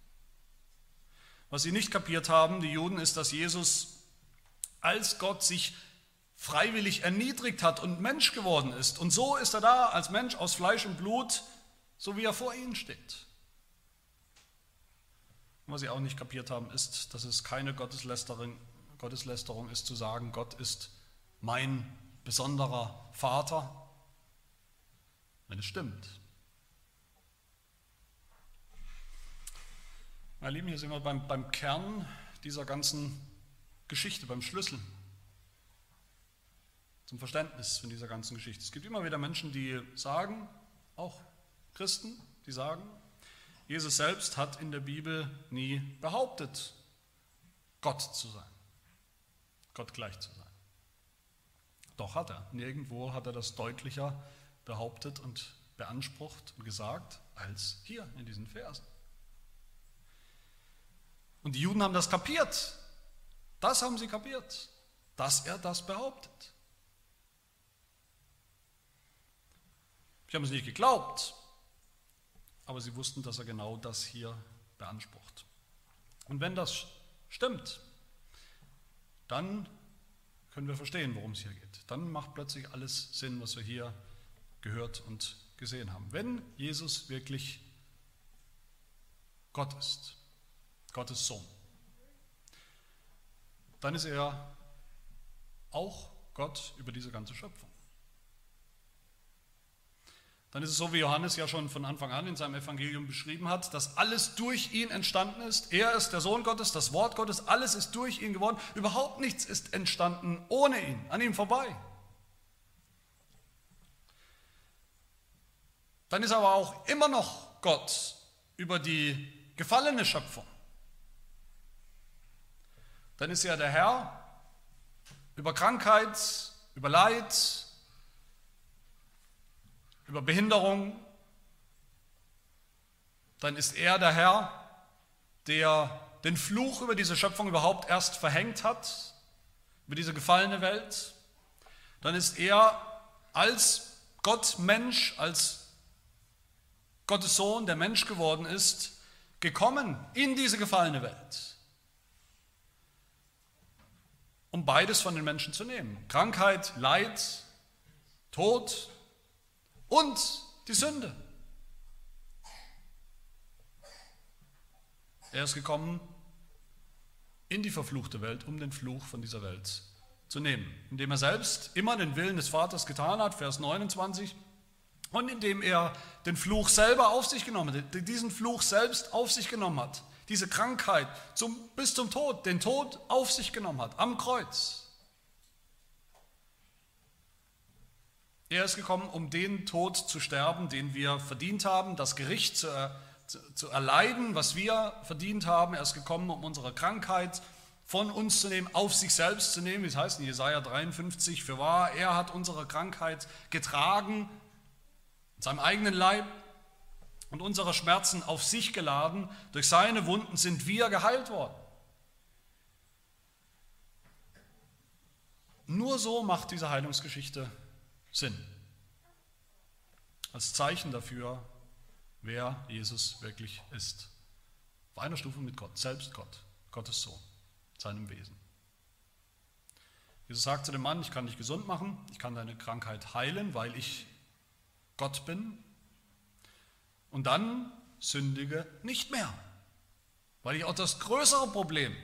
Was sie nicht kapiert haben, die Juden, ist, dass Jesus als Gott sich freiwillig erniedrigt hat und Mensch geworden ist. Und so ist er da als Mensch aus Fleisch und Blut, so wie er vor ihnen steht. Was sie auch nicht kapiert haben, ist, dass es keine Gotteslästerung, Gotteslästerung ist zu sagen, Gott ist mein besonderer Vater, wenn es stimmt. Meine Lieben, hier sind wir beim, beim Kern dieser ganzen Geschichte, beim Schlüssel zum Verständnis von dieser ganzen Geschichte. Es gibt immer wieder Menschen, die sagen, auch Christen, die sagen, Jesus selbst hat in der Bibel nie behauptet, Gott zu sein, Gott gleich zu sein. Doch hat er. Nirgendwo hat er das deutlicher behauptet und beansprucht und gesagt als hier in diesen Versen. Und die Juden haben das kapiert. Das haben sie kapiert, dass er das behauptet. Sie haben es nicht geglaubt, aber sie wussten, dass er genau das hier beansprucht. Und wenn das stimmt, dann können wir verstehen, worum es hier geht. Dann macht plötzlich alles Sinn, was wir hier gehört und gesehen haben. Wenn Jesus wirklich Gott ist, Gottes Sohn, dann ist er auch Gott über diese ganze Schöpfung. Dann ist es so, wie Johannes ja schon von Anfang an in seinem Evangelium beschrieben hat, dass alles durch ihn entstanden ist. Er ist der Sohn Gottes, das Wort Gottes, alles ist durch ihn geworden. Überhaupt nichts ist entstanden ohne ihn, an ihm vorbei. Dann ist aber auch immer noch Gott über die gefallene Schöpfung dann ist er der Herr über Krankheit, über Leid, über Behinderung. Dann ist er der Herr, der den Fluch über diese Schöpfung überhaupt erst verhängt hat, über diese gefallene Welt. Dann ist er als Gott Mensch, als Gottes Sohn, der Mensch geworden ist, gekommen in diese gefallene Welt um beides von den Menschen zu nehmen. Krankheit, Leid, Tod und die Sünde. Er ist gekommen in die verfluchte Welt, um den Fluch von dieser Welt zu nehmen, indem er selbst immer den Willen des Vaters getan hat, Vers 29, und indem er den Fluch selber auf sich genommen hat, diesen Fluch selbst auf sich genommen hat diese Krankheit zum, bis zum Tod, den Tod auf sich genommen hat, am Kreuz. Er ist gekommen, um den Tod zu sterben, den wir verdient haben, das Gericht zu, zu, zu erleiden, was wir verdient haben. Er ist gekommen, um unsere Krankheit von uns zu nehmen, auf sich selbst zu nehmen, wie es heißt in Jesaja 53, für wahr, er hat unsere Krankheit getragen, in seinem eigenen Leib und unsere Schmerzen auf sich geladen, durch seine Wunden sind wir geheilt worden. Nur so macht diese Heilungsgeschichte Sinn. Als Zeichen dafür, wer Jesus wirklich ist. Auf einer Stufe mit Gott, selbst Gott, Gottes Sohn, seinem Wesen. Jesus sagt zu dem Mann, ich kann dich gesund machen, ich kann deine Krankheit heilen, weil ich Gott bin. Und dann sündige nicht mehr, weil ich auch das größere Problem,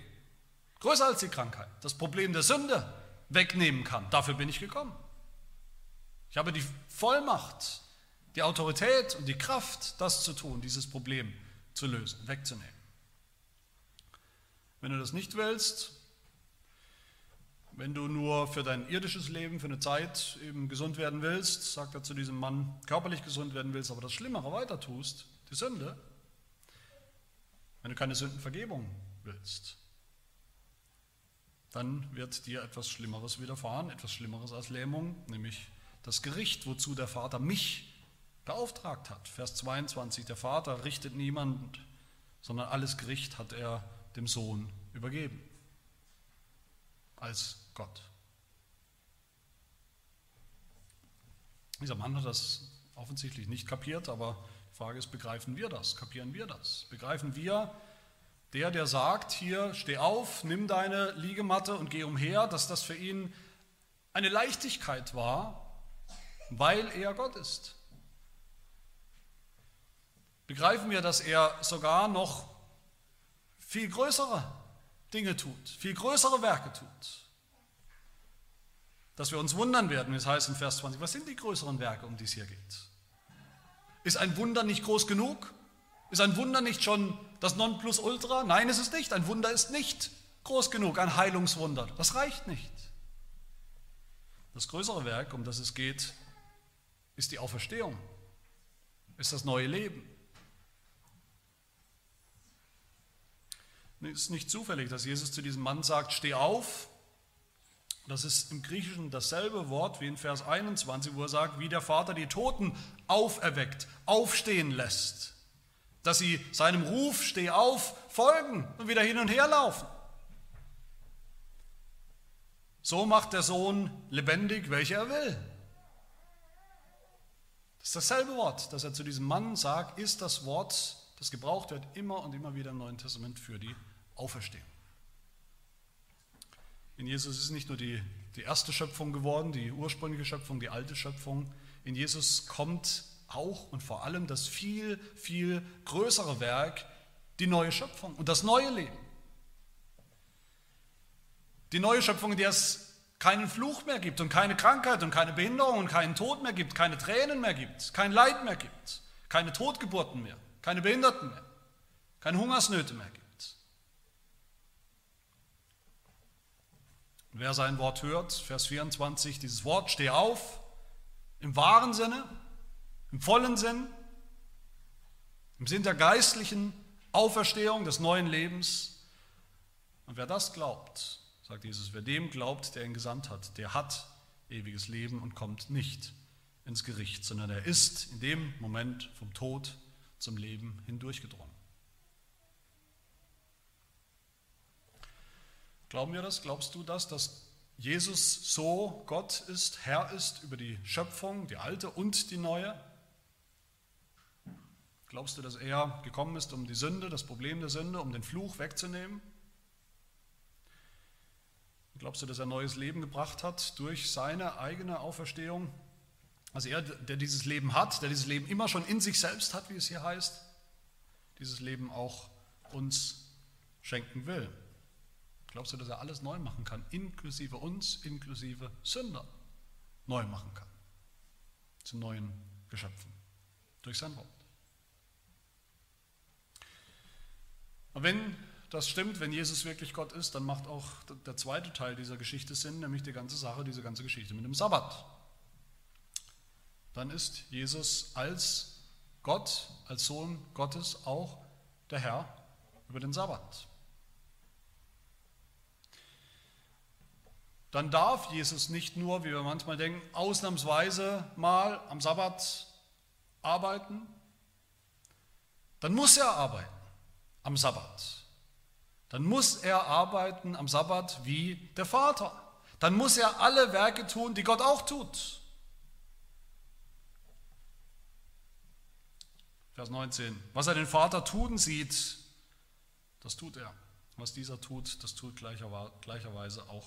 größer als die Krankheit, das Problem der Sünde wegnehmen kann. Dafür bin ich gekommen. Ich habe die Vollmacht, die Autorität und die Kraft, das zu tun, dieses Problem zu lösen, wegzunehmen. Wenn du das nicht willst, wenn du nur für dein irdisches Leben, für eine Zeit eben gesund werden willst, sagt er zu diesem Mann, körperlich gesund werden willst, aber das Schlimmere weiter tust, die Sünde, wenn du keine Sündenvergebung willst, dann wird dir etwas Schlimmeres widerfahren, etwas Schlimmeres als Lähmung, nämlich das Gericht, wozu der Vater mich beauftragt hat. Vers 22, der Vater richtet niemand, sondern alles Gericht hat er dem Sohn übergeben, als Gott. Dieser Mann hat das offensichtlich nicht kapiert, aber die Frage ist, begreifen wir das? Kapieren wir das? Begreifen wir, der, der sagt, hier, steh auf, nimm deine Liegematte und geh umher, dass das für ihn eine Leichtigkeit war, weil er Gott ist. Begreifen wir, dass er sogar noch viel größere Dinge tut, viel größere Werke tut. Dass wir uns wundern werden, wie es heißt in Vers 20, was sind die größeren Werke, um die es hier geht? Ist ein Wunder nicht groß genug? Ist ein Wunder nicht schon das Nonplusultra? Nein, ist es nicht. Ein Wunder ist nicht groß genug, ein Heilungswunder. Das reicht nicht. Das größere Werk, um das es geht, ist die Auferstehung, ist das neue Leben. Es ist nicht zufällig, dass Jesus zu diesem Mann sagt, steh auf. Das ist im Griechischen dasselbe Wort wie in Vers 21, wo er sagt, wie der Vater die Toten auferweckt, aufstehen lässt dass sie seinem Ruf, steh auf, folgen und wieder hin und her laufen. So macht der Sohn lebendig, welche er will. Ist dasselbe Wort, das er zu diesem Mann sagt, ist das Wort, das gebraucht wird immer und immer wieder im Neuen Testament für die Auferstehung. In Jesus ist nicht nur die, die erste Schöpfung geworden, die ursprüngliche Schöpfung, die alte Schöpfung. In Jesus kommt auch und vor allem das viel, viel größere Werk, die neue Schöpfung und das neue Leben. Die neue Schöpfung, der es keinen Fluch mehr gibt und keine Krankheit und keine Behinderung und keinen Tod mehr gibt, keine Tränen mehr gibt, kein Leid mehr gibt, keine Totgeburten mehr, keine Behinderten mehr, keine Hungersnöte mehr gibt. wer sein Wort hört, Vers 24, dieses Wort, steh auf, im wahren Sinne, im vollen Sinn, im Sinn der geistlichen Auferstehung des neuen Lebens. Und wer das glaubt, sagt Jesus, wer dem glaubt, der ihn gesandt hat, der hat ewiges Leben und kommt nicht ins Gericht, sondern er ist in dem Moment vom Tod zum Leben hindurchgedrungen. Glauben wir das? Glaubst du das, dass Jesus so Gott ist, Herr ist über die Schöpfung, die alte und die neue? Glaubst du, dass er gekommen ist, um die Sünde, das Problem der Sünde, um den Fluch wegzunehmen? Glaubst du, dass er neues Leben gebracht hat durch seine eigene Auferstehung? Also er, der dieses Leben hat, der dieses Leben immer schon in sich selbst hat, wie es hier heißt, dieses Leben auch uns schenken will. Glaubst du, dass er alles neu machen kann, inklusive uns, inklusive Sünder, neu machen kann, zu neuen Geschöpfen, durch sein Wort? Und wenn das stimmt, wenn Jesus wirklich Gott ist, dann macht auch der zweite Teil dieser Geschichte Sinn, nämlich die ganze Sache, diese ganze Geschichte mit dem Sabbat. Dann ist Jesus als Gott, als Sohn Gottes auch der Herr über den Sabbat. dann darf Jesus nicht nur, wie wir manchmal denken, ausnahmsweise mal am Sabbat arbeiten, dann muss er arbeiten am Sabbat. Dann muss er arbeiten am Sabbat wie der Vater. Dann muss er alle Werke tun, die Gott auch tut. Vers 19. Was er den Vater tun sieht, das tut er. Was dieser tut, das tut gleicherweise auch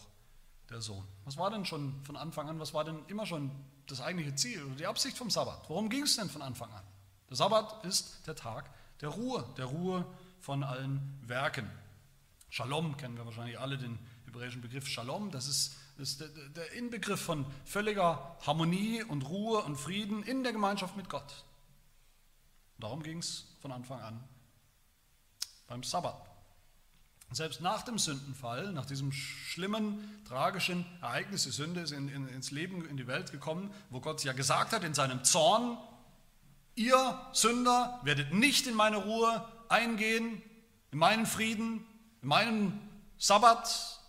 der Sohn. Was war denn schon von Anfang an, was war denn immer schon das eigentliche Ziel oder die Absicht vom Sabbat? Worum ging es denn von Anfang an? Der Sabbat ist der Tag der Ruhe, der Ruhe von allen Werken. Shalom kennen wir wahrscheinlich alle, den hebräischen Begriff Shalom. Das ist, ist der, Inbegriff von völliger Harmonie und Ruhe und Frieden in der Gemeinschaft mit Gott. Darum ging es von Anfang an beim Sabbat. Selbst nach dem Sündenfall, nach diesem schlimmen, tragischen Ereignis, die Sünde ist in, in, ins Leben, in die Welt gekommen, wo Gott ja gesagt hat in seinem Zorn, ihr Sünder werdet nicht in meine Ruhe eingehen, in meinen Frieden, in meinen Sabbat.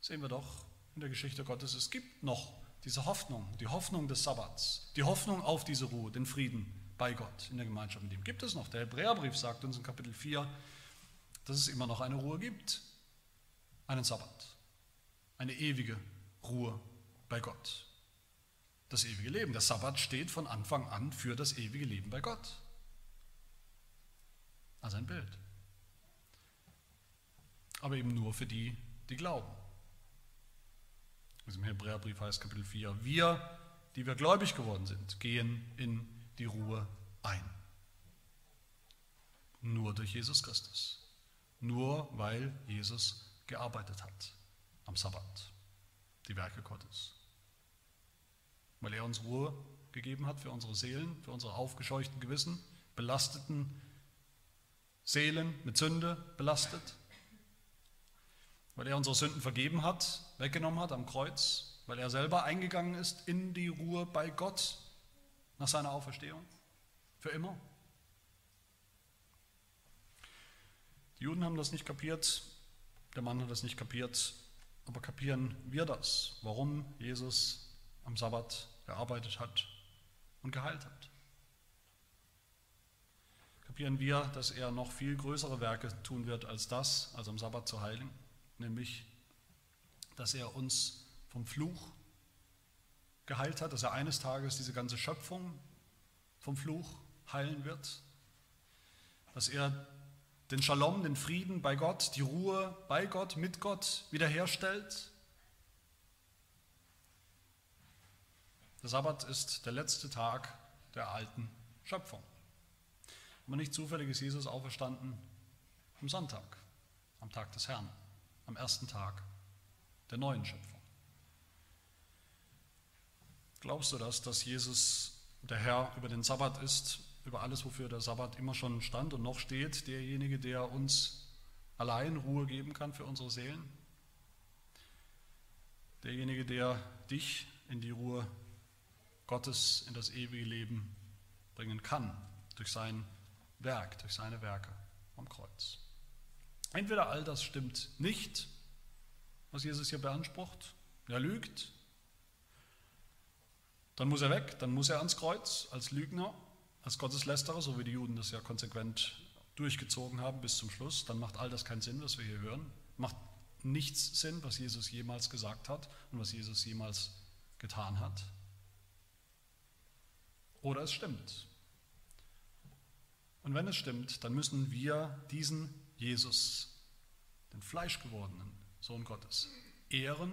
Sehen wir doch in der Geschichte Gottes, es gibt noch diese Hoffnung, die Hoffnung des Sabbats, die Hoffnung auf diese Ruhe, den Frieden bei Gott in der Gemeinschaft mit ihm. Gibt es noch. Der Hebräerbrief sagt uns in Kapitel 4, dass es immer noch eine Ruhe gibt, einen Sabbat, eine ewige Ruhe bei Gott. Das ewige Leben. Der Sabbat steht von Anfang an für das ewige Leben bei Gott. Also ein Bild. Aber eben nur für die, die glauben. Also Im Hebräerbrief heißt Kapitel 4, wir, die wir gläubig geworden sind, gehen in die Ruhe ein. Nur durch Jesus Christus. Nur weil Jesus gearbeitet hat am Sabbat, die Werke Gottes. Weil er uns Ruhe gegeben hat für unsere Seelen, für unsere aufgescheuchten Gewissen, belasteten Seelen mit Sünde belastet. Weil er unsere Sünden vergeben hat, weggenommen hat am Kreuz, weil er selber eingegangen ist in die Ruhe bei Gott nach seiner Auferstehung. Für immer. Die Juden haben das nicht kapiert, der Mann hat das nicht kapiert, aber kapieren wir das, warum Jesus am Sabbat gearbeitet hat und geheilt hat. Kapieren wir, dass er noch viel größere Werke tun wird als das, als am Sabbat zu heilen, nämlich, dass er uns vom Fluch geheilt hat, dass er eines Tages diese ganze Schöpfung vom Fluch heilen wird, dass er den Shalom, den Frieden bei Gott, die Ruhe bei Gott, mit Gott wiederherstellt. Der Sabbat ist der letzte Tag der alten Schöpfung. Aber nicht zufällig ist Jesus auferstanden am Sonntag, am Tag des Herrn, am ersten Tag der neuen Schöpfung. Glaubst du das, dass Jesus der Herr über den Sabbat ist über alles, wofür der Sabbat immer schon stand und noch steht, derjenige, der uns allein Ruhe geben kann für unsere Seelen. Derjenige, der dich in die Ruhe Gottes, in das ewige Leben bringen kann, durch sein Werk, durch seine Werke am Kreuz. Entweder all das stimmt nicht, was Jesus hier beansprucht, er lügt, dann muss er weg, dann muss er ans Kreuz als Lügner als Gotteslästerer, so wie die Juden das ja konsequent durchgezogen haben bis zum Schluss, dann macht all das keinen Sinn, was wir hier hören. Macht nichts Sinn, was Jesus jemals gesagt hat und was Jesus jemals getan hat. Oder es stimmt. Und wenn es stimmt, dann müssen wir diesen Jesus, den fleischgewordenen Sohn Gottes, ehren,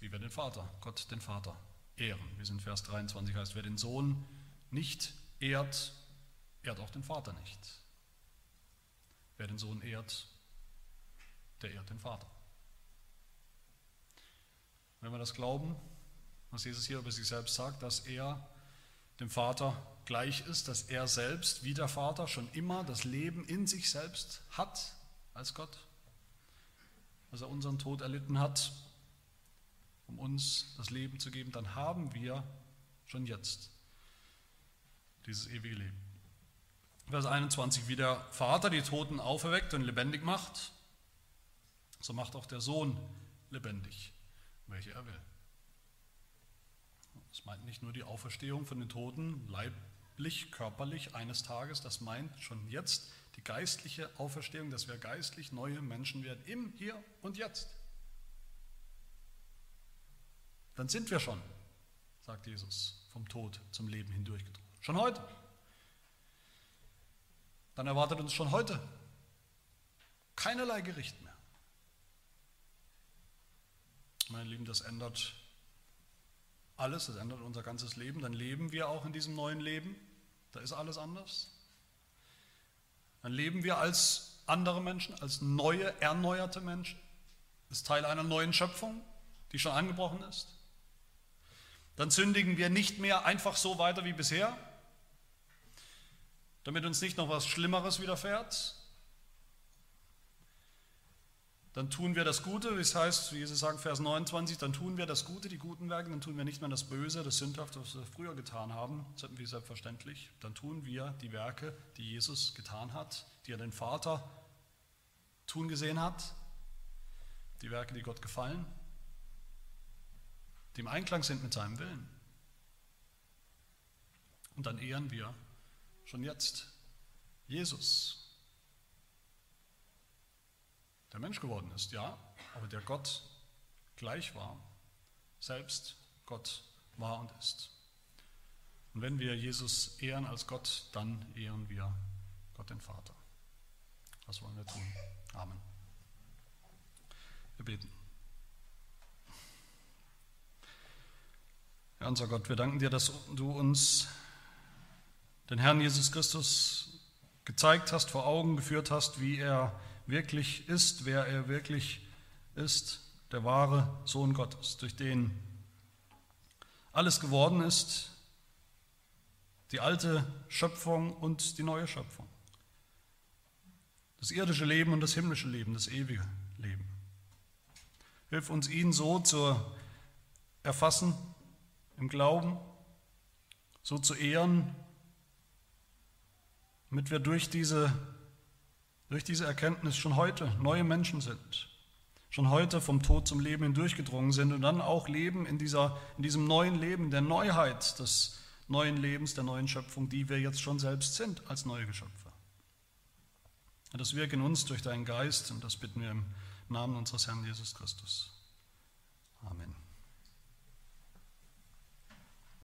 wie wir den Vater, Gott den Vater ehren. Wie es in Vers 23 heißt, wer den Sohn nicht ehrt, ehrt auch den Vater nicht. Wer den Sohn ehrt, der ehrt den Vater. Wenn wir das glauben, was Jesus hier über sich selbst sagt, dass er dem Vater gleich ist, dass er selbst wie der Vater schon immer das Leben in sich selbst hat als Gott, dass er unseren Tod erlitten hat um uns das Leben zu geben, dann haben wir schon jetzt dieses ewige Leben. Vers 21, wie der Vater die Toten auferweckt und lebendig macht, so macht auch der Sohn lebendig, welche er will. Das meint nicht nur die Auferstehung von den Toten, leiblich, körperlich eines Tages, das meint schon jetzt die geistliche Auferstehung, dass wir geistlich neue Menschen werden, im Hier und Jetzt. Dann sind wir schon, sagt Jesus, vom Tod zum Leben hindurchgedrungen. Schon heute. Dann erwartet uns schon heute keinerlei Gericht mehr. Meine Lieben, das ändert alles, das ändert unser ganzes Leben. Dann leben wir auch in diesem neuen Leben. Da ist alles anders. Dann leben wir als andere Menschen, als neue, erneuerte Menschen. Das ist Teil einer neuen Schöpfung, die schon angebrochen ist. Dann sündigen wir nicht mehr einfach so weiter wie bisher, damit uns nicht noch was Schlimmeres widerfährt, dann tun wir das Gute, wie es heißt, wie Jesus sagt, Vers 29, dann tun wir das Gute, die guten Werke, dann tun wir nicht mehr das Böse, das Sündhafte, was wir früher getan haben, wie selbstverständlich, dann tun wir die Werke, die Jesus getan hat, die er den Vater tun gesehen hat, die Werke, die Gott gefallen, die im Einklang sind mit seinem Willen. Und dann ehren wir schon jetzt Jesus, der Mensch geworden ist, ja, aber der Gott gleich war, selbst Gott war und ist. Und wenn wir Jesus ehren als Gott, dann ehren wir Gott den Vater. Was wollen wir tun? Amen. Wir beten. Herr unser Gott, wir danken dir, dass du uns den Herrn Jesus Christus gezeigt hast, vor Augen geführt hast, wie er wirklich ist, wer er wirklich ist, der wahre Sohn Gottes, durch den alles geworden ist, die alte Schöpfung und die neue Schöpfung, das irdische Leben und das himmlische Leben, das ewige Leben. Hilf uns, ihn so zu erfassen im Glauben, so zu ehren, damit wir durch diese durch diese Erkenntnis schon heute neue Menschen sind, schon heute vom Tod zum Leben hindurchgedrungen sind und dann auch leben in, dieser, in diesem neuen Leben, der Neuheit des neuen Lebens, der neuen Schöpfung, die wir jetzt schon selbst sind als neue Geschöpfe. Das wirkt in uns durch deinen Geist und das bitten wir im Namen unseres Herrn Jesus Christus. Amen.